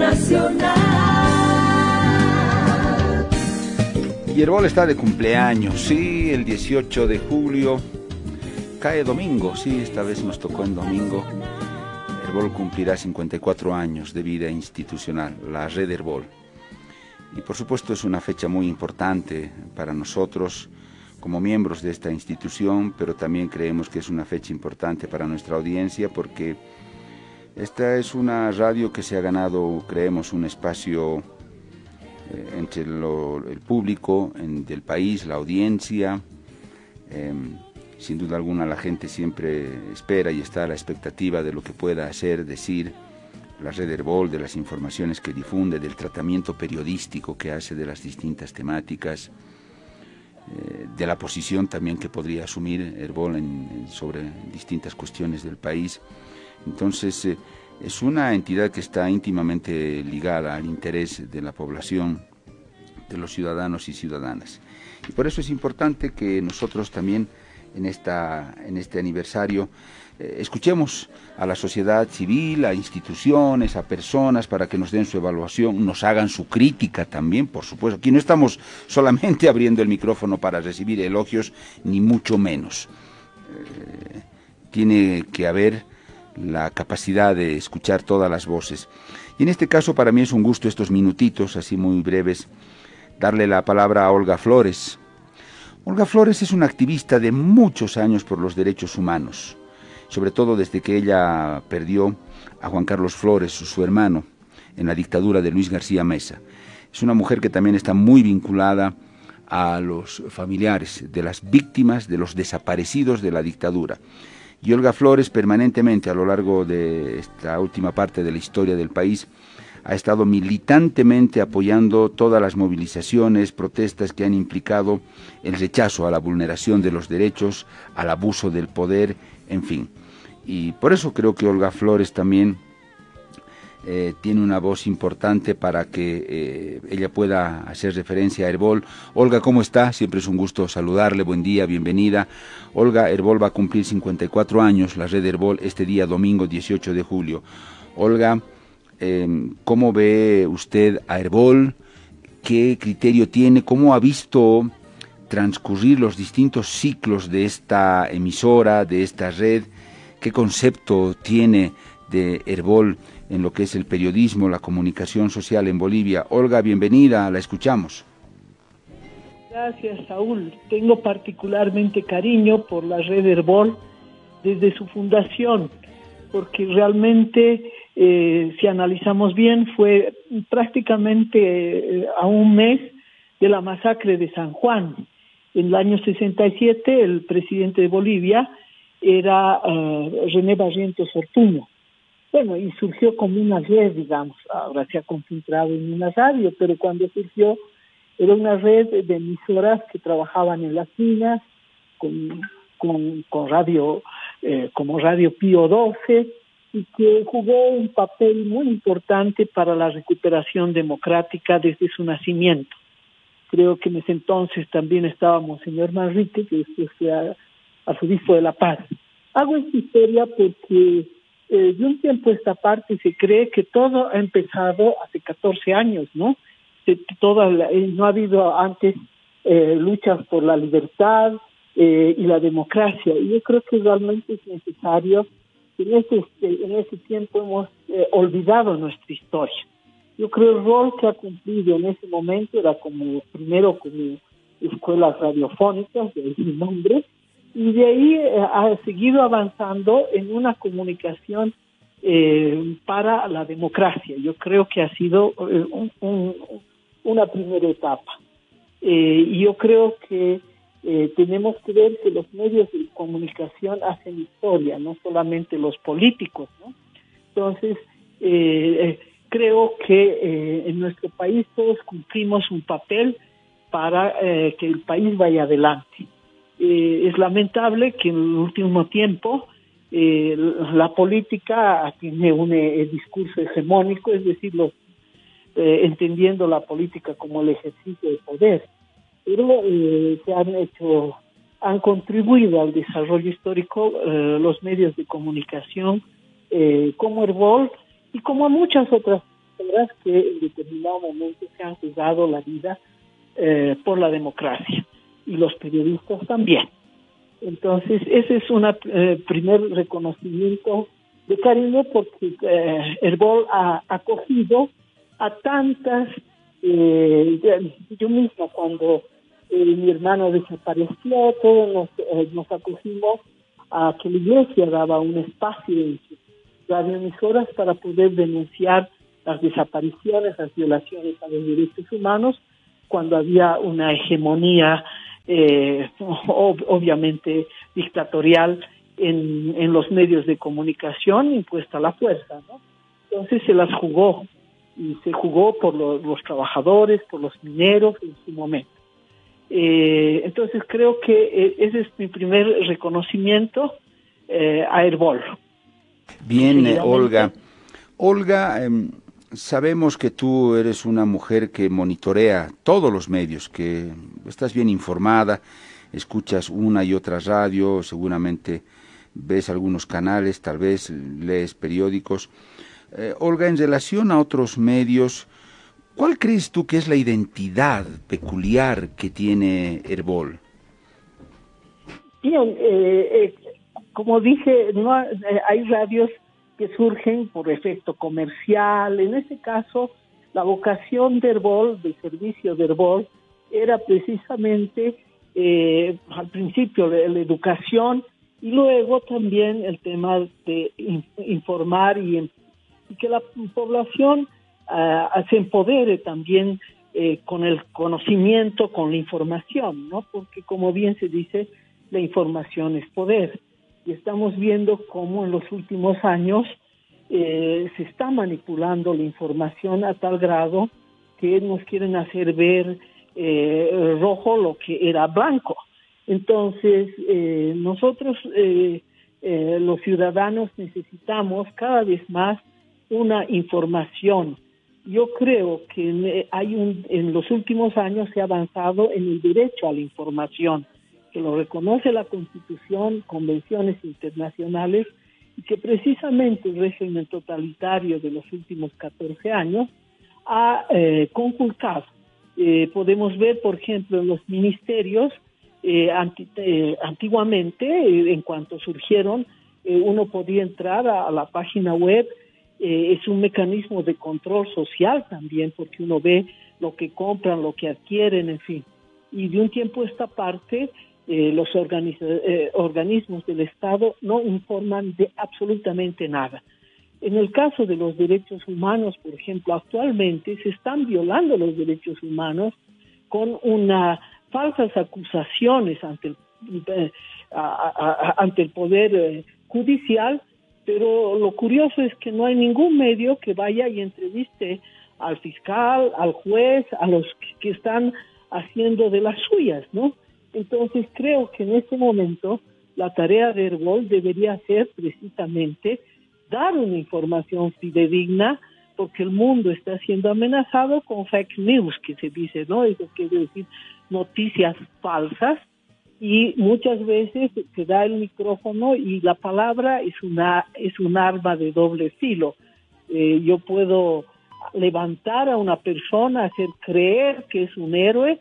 Nacional. Y Herbol está de cumpleaños, sí, el 18 de julio. Cae domingo, sí, esta vez nos tocó en domingo. Herbol cumplirá 54 años de vida institucional, la red Herbol. Y por supuesto es una fecha muy importante para nosotros como miembros de esta institución, pero también creemos que es una fecha importante para nuestra audiencia porque esta es una radio que se ha ganado, creemos, un espacio eh, entre el público del país, la audiencia. Em, sin duda alguna la gente siempre espera y está a la expectativa de lo que pueda hacer, decir la red Herbol, de las informaciones que difunde, del tratamiento periodístico que hace de las distintas temáticas, eh, de la posición también que podría asumir Herbol sobre distintas cuestiones del país. Entonces, eh, es una entidad que está íntimamente ligada al interés de la población, de los ciudadanos y ciudadanas. Y por eso es importante que nosotros también en, esta, en este aniversario eh, escuchemos a la sociedad civil, a instituciones, a personas para que nos den su evaluación, nos hagan su crítica también, por supuesto. Aquí no estamos solamente abriendo el micrófono para recibir elogios, ni mucho menos. Eh, tiene que haber la capacidad de escuchar todas las voces. Y en este caso para mí es un gusto estos minutitos, así muy breves, darle la palabra a Olga Flores. Olga Flores es una activista de muchos años por los derechos humanos, sobre todo desde que ella perdió a Juan Carlos Flores, su hermano, en la dictadura de Luis García Mesa. Es una mujer que también está muy vinculada a los familiares de las víctimas, de los desaparecidos de la dictadura. Y Olga Flores permanentemente a lo largo de esta última parte de la historia del país ha estado militantemente apoyando todas las movilizaciones, protestas que han implicado el rechazo a la vulneración de los derechos, al abuso del poder, en fin. Y por eso creo que Olga Flores también eh, tiene una voz importante para que eh, ella pueda hacer referencia a Herbol. Olga, ¿cómo está? Siempre es un gusto saludarle, buen día, bienvenida. Olga, Herbol va a cumplir 54 años, la red Herbol, este día domingo 18 de julio. Olga, em, ¿cómo ve usted a Herbol? ¿Qué criterio tiene? ¿Cómo ha visto transcurrir los distintos ciclos de esta emisora, de esta red? ¿Qué concepto tiene de Herbol en lo que es el periodismo, la comunicación social en Bolivia. Olga, bienvenida, la escuchamos. Gracias, Saúl. Tengo particularmente cariño por la red Herbol desde su fundación, porque realmente, eh, si analizamos bien, fue prácticamente eh, a un mes de la masacre de San Juan. En el año 67, el presidente de Bolivia era eh, René Barrientos Fortuño bueno, y surgió como una red, digamos, ahora se ha concentrado en una radio, pero cuando surgió era una red de emisoras que trabajaban en las minas, con, con, radio, eh, como Radio Pío 12, y que jugó un papel muy importante para la recuperación democrática desde su nacimiento. Creo que en ese entonces también estábamos señor Manrique, que después fue arzobispo de La Paz. Hago esta historia porque eh, de un tiempo esta parte se cree que todo ha empezado hace 14 años, ¿no? eh, no ha habido antes eh, luchas por la libertad y la democracia. Y yo creo que realmente es necesario, en ese, este, en ese tiempo hemos olvidado nuestra historia. Yo creo el rol que ha cumplido en ese momento era como, primero como escuelas radiofónicas, de ese nombre, y de ahí eh, ha seguido avanzando en una comunicación eh, para la democracia. Yo creo que ha sido eh, una primera etapa. y yo creo que tenemos que ver que los medios de comunicación hacen historia, no solamente los políticos. ¿no? Entonces, creo que en nuestro país todos cumplimos un papel para que el país vaya adelante. Eh, es lamentable que en el último tiempo eh, la política tiene un eh, discurso hegemónico, es decir, entendiendo la política como el ejercicio de poder, pero se han hecho, han contribuido al desarrollo histórico los medios de comunicación como Herbol y como muchas otras que en determinado momento se han jugado la vida eh, por la democracia y los periodistas también. Entonces, ese es un eh, primer reconocimiento de cariño porque eh, Herbol ha acogido a tantas, eh, yo mismo cuando eh, mi hermano desapareció, todos nos, nos acogimos a que la iglesia daba un espacio en sus radioemisoras para poder denunciar las desapariciones, las violaciones a los derechos humanos, cuando había una hegemonía eh, obviamente dictatorial en, en, los medios de comunicación impuesta a la fuerza. ¿no? Entonces se las jugó y se jugó por los, los trabajadores, por los mineros en su momento. Eh, entonces creo que eh, ese es mi primer reconocimiento eh, a Herbol. Bien, Olga. Olga, em, sabemos que tú eres una mujer que monitorea todos los medios, que estás bien informada, escuchas una y otra radio, seguramente ves algunos canales, tal vez lees periódicos. Olga, en relación a otros medios, ¿Cuál crees tú que es la identidad peculiar que tiene Herbol? Bien, eh, eh, como dije, no eh, hay radios que surgen por efecto comercial. En este caso, la vocación de Herbol, del servicio de Herbol, era precisamente al principio la, educación y luego también el tema de informar y que la población se empodere también eh, con el conocimiento, con la información, ¿no? Porque como bien se dice, la información es poder. Estamos viendo cómo en los últimos años eh, se está manipulando la información a tal grado que nos quieren hacer ver eh, rojo lo que era blanco. Entonces, nosotros, los ciudadanos, necesitamos cada vez más una información yo creo que hay un, en los últimos años se ha avanzado en el derecho a la información, que lo reconoce la Constitución, convenciones internacionales, y que precisamente el régimen totalitario de los últimos 14 años ha eh, conculcado. Eh, podemos ver, por ejemplo, en los ministerios, eh, eh antiguamente, en cuanto surgieron, uno podía entrar a la página web eh, es un mecanismo de control social también, porque uno ve lo que compran, lo que adquieren, en fin. Y de un tiempo a esta parte, eh, los eh, organismos del Estado no informan de absolutamente nada. En el caso de los derechos humanos, por ejemplo, actualmente se están violando los derechos humanos con unas falsas acusaciones ante el, ante el poder judicial pero lo curioso es que no hay ningún medio que vaya y entreviste al fiscal, al juez, a los que están haciendo de las suyas, ¿no? Entonces creo que en este momento la tarea de Herbol debería ser precisamente dar una información fidedigna porque el mundo está siendo amenazado con fake news, que se dice, ¿no? Eso quiere decir noticias falsas y muchas veces se da el micrófono y la palabra es una es un arma de doble filo. Eh, yo puedo levantar a una persona, hacer creer que es un héroe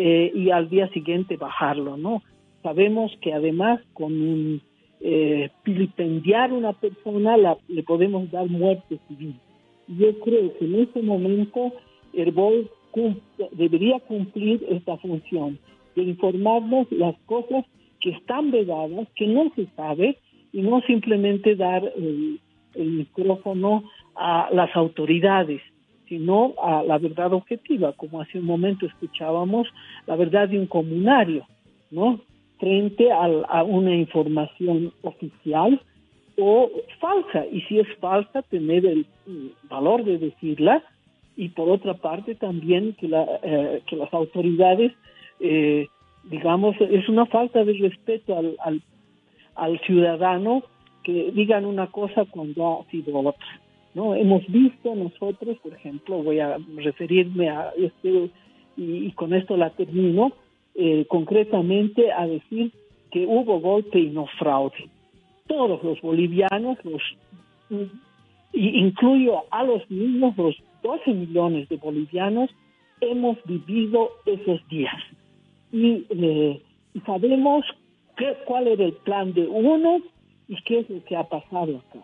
eh, y al día siguiente bajarlo, ¿no? Sabemos que además con un eh, a una persona le podemos dar muerte civil. Yo creo que en ese momento el BOL debería cumplir esta función de informarnos las cosas que están vedadas, que no se sabe, y no simplemente dar el, micrófono a las autoridades, sino a la verdad objetiva, como hace un momento escuchábamos, la verdad de un comunario, ¿no? Frente a, a una información oficial o falsa, y si es falsa, tener el valor de decirla, y por otra parte también que, la, eh, que las autoridades eh, digamos, es una falta de respeto al, ciudadano que digan una cosa cuando ha sido otra. ¿No? Hemos visto nosotros, por ejemplo, voy a referirme a este, y, con esto la termino, eh, concretamente a decir que hubo golpe y no fraude. Todos los bolivianos, los, incluyo a los mismos, los 12 millones de bolivianos hemos vivido esos días y, eh, sabemos qué, cuál era el plan de uno y qué es lo que ha pasado acá.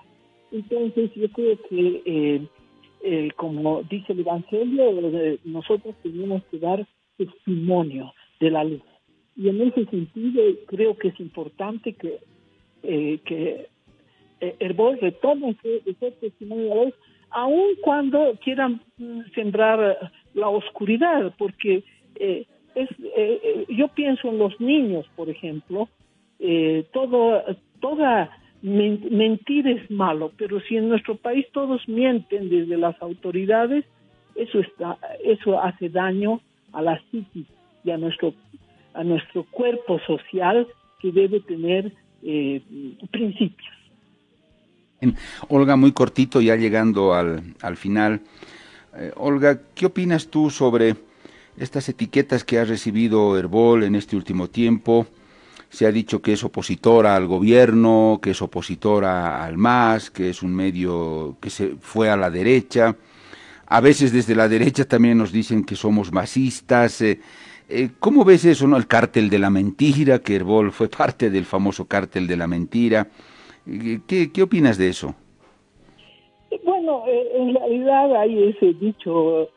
Entonces yo creo que, eh, eh, como dice el Evangelio, nosotros tenemos que dar testimonio de la luz. Y en ese sentido creo que es importante que, que Herbol retome ese, testimonio de la luz, aun cuando quieran mm, sembrar la oscuridad, porque eh, es, eh, yo pienso en los niños, por ejemplo, eh, todo, toda mentira es malo, pero si en nuestro país todos mienten desde las autoridades, eso está, eso hace daño a la psiquis y a nuestro, a nuestro cuerpo social que debe tener eh, principios. Olga, muy cortito, ya llegando al, al final. Olga, ¿qué opinas tú sobre estas etiquetas que ha recibido Herbol en este último tiempo. Se ha dicho que es opositora al gobierno, que es opositora al MAS, que es un medio que se fue a la derecha. A veces desde la derecha también nos dicen que somos masistas. Eh, eh, ¿Cómo ves eso, no? El cártel de la mentira, que Herbol fue parte del famoso cártel de la mentira. Eh, ¿Qué, opinas de eso? Bueno, en realidad hay ese dicho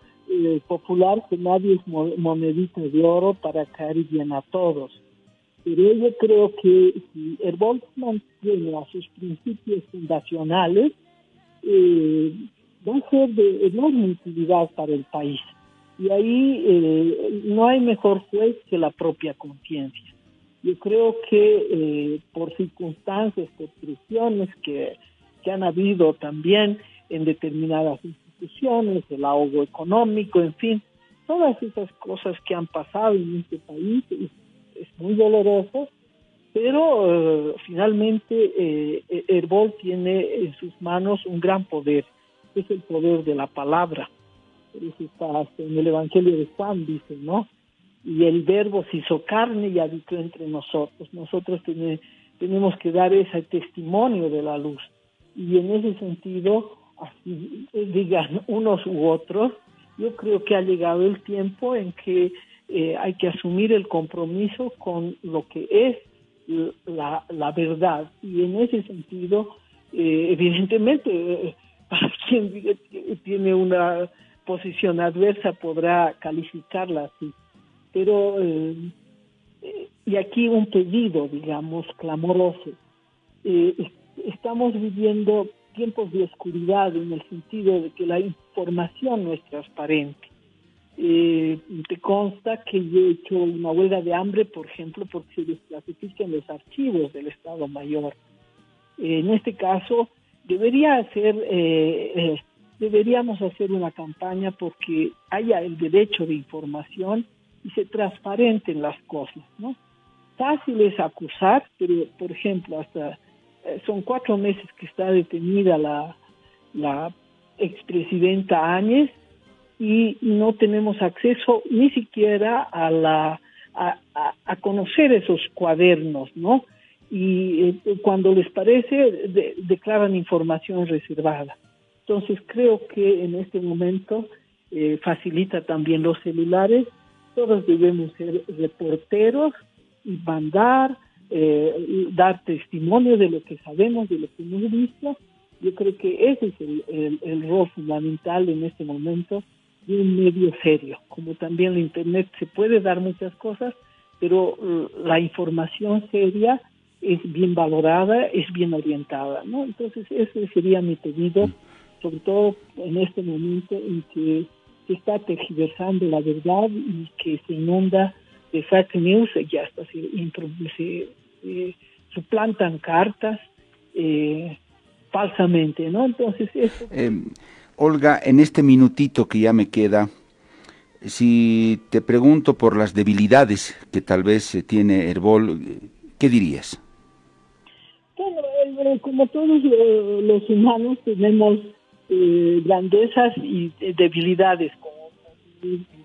popular que nadie es monedita de oro para caer bien a todos. Pero yo creo que si el mantiene a sus principios fundacionales, eh, va a ser de enorme utilidad para el país. Y ahí eh, no hay mejor juez que la propia conciencia. Yo creo que por circunstancias, por presiones que, que han habido también en determinadas instituciones, el ahogo económico, en fin, todas esas cosas que han pasado en este país es, muy doloroso, pero eh, finalmente eh, Herbol tiene en sus manos un gran poder, es el poder de la palabra. Eso está en el Evangelio de Juan, dice, ¿no? Y el verbo se hizo carne y habitó entre nosotros. Nosotros tenemos que dar ese testimonio de la luz. Y en ese sentido, así digan unos u otros, yo creo que ha llegado el tiempo en que eh, hay que asumir el compromiso con lo que es la, verdad. Y en ese sentido, eh, evidentemente, eh, quien tiene una posición adversa podrá calificarla así. Pero, y aquí un pedido, digamos, clamoroso. estamos viviendo tiempos de oscuridad en el sentido de que la información no es transparente. Eh, te consta que yo he hecho una huelga de hambre, por ejemplo, porque se desclasifican los archivos del Estado Mayor. en este caso, debería hacer, eh, eh, deberíamos hacer una campaña porque haya el derecho de información y se transparenten las cosas, ¿no? Fácil es acusar, pero, por ejemplo, hasta eh, son cuatro meses que está detenida la, la expresidenta Áñez y no tenemos acceso ni siquiera a la a, conocer esos cuadernos, ¿no? Y eh, cuando les parece declaran información reservada. Entonces creo que en este momento eh, facilita también los celulares. Todos debemos ser reporteros y mandar eh, dar testimonio de lo que sabemos, de lo que hemos visto. Yo creo que ese es el, el, rol fundamental en este momento de un medio serio. Como también la Internet se puede dar muchas cosas, pero uh, la información seria es bien valorada, es bien orientada, ¿no? Entonces ese sería mi pedido, sobre todo en este momento en que se está tergiversando la verdad y que se inunda de fake news ya hasta se, se suplantan cartas eh, falsamente, ¿no? Entonces eso... Em, Olga, en este minutito que ya me queda, si te pregunto por las debilidades que tal vez tiene Herbol, ¿qué dirías? Bueno, como todos los humanos tenemos eh, grandezas y debilidades, como,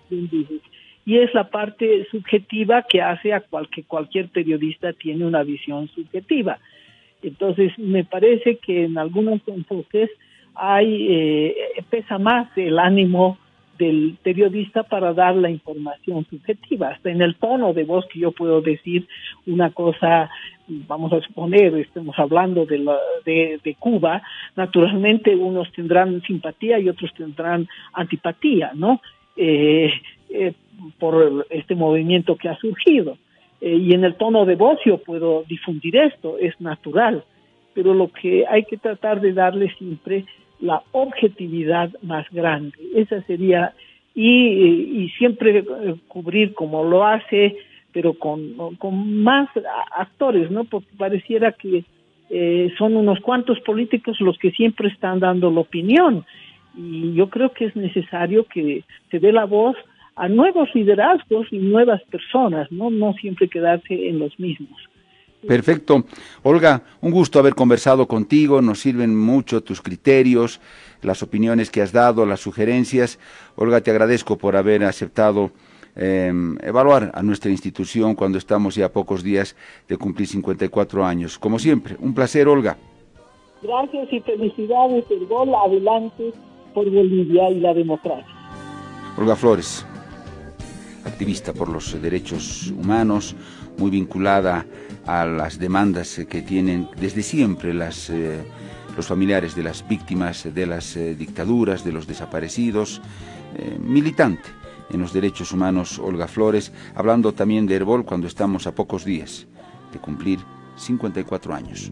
dices y es la parte subjetiva que hace a cual, que cualquier periodista tiene una visión subjetiva. Entonces, me parece que en algunos enfoques hay eh, pesa más el ánimo del periodista para dar la información subjetiva. Hasta en el tono de voz que yo puedo decir una cosa, vamos a suponer, estamos hablando de, de, Cuba, naturalmente unos tendrán simpatía y otros tendrán antipatía, ¿no? Eh, eh, por este movimiento que ha surgido. Eh, y en el tono de voz yo puedo difundir esto, es natural, pero lo que hay que tratar de darle siempre la objetividad más grande. Esa sería, y, siempre eh, cubrir como lo hace, pero con, con más actores, ¿no? Porque pareciera que eh, son unos cuantos políticos los que siempre están dando la opinión. Y yo creo que es necesario que se dé la voz a nuevos liderazgos y nuevas personas, ¿no? No siempre quedarse en los mismos. Perfecto. Olga, un gusto haber conversado contigo, nos sirven mucho tus criterios, las opiniones que has dado, las sugerencias. Olga, te agradezco por haber aceptado em, evaluar a nuestra institución cuando estamos ya a pocos días de cumplir 54 años. Como siempre, un placer, Olga. Gracias y felicidades, el gol adelante por Bolivia y la democracia. Olga Flores, activista por los derechos humanos, muy vinculada a las demandas que tienen desde siempre eh, los familiares de las víctimas de las eh, dictaduras, de los desaparecidos, eh, militante en los derechos humanos Olga Flores, hablando también de Herbol cuando estamos a pocos días de cumplir 54 años.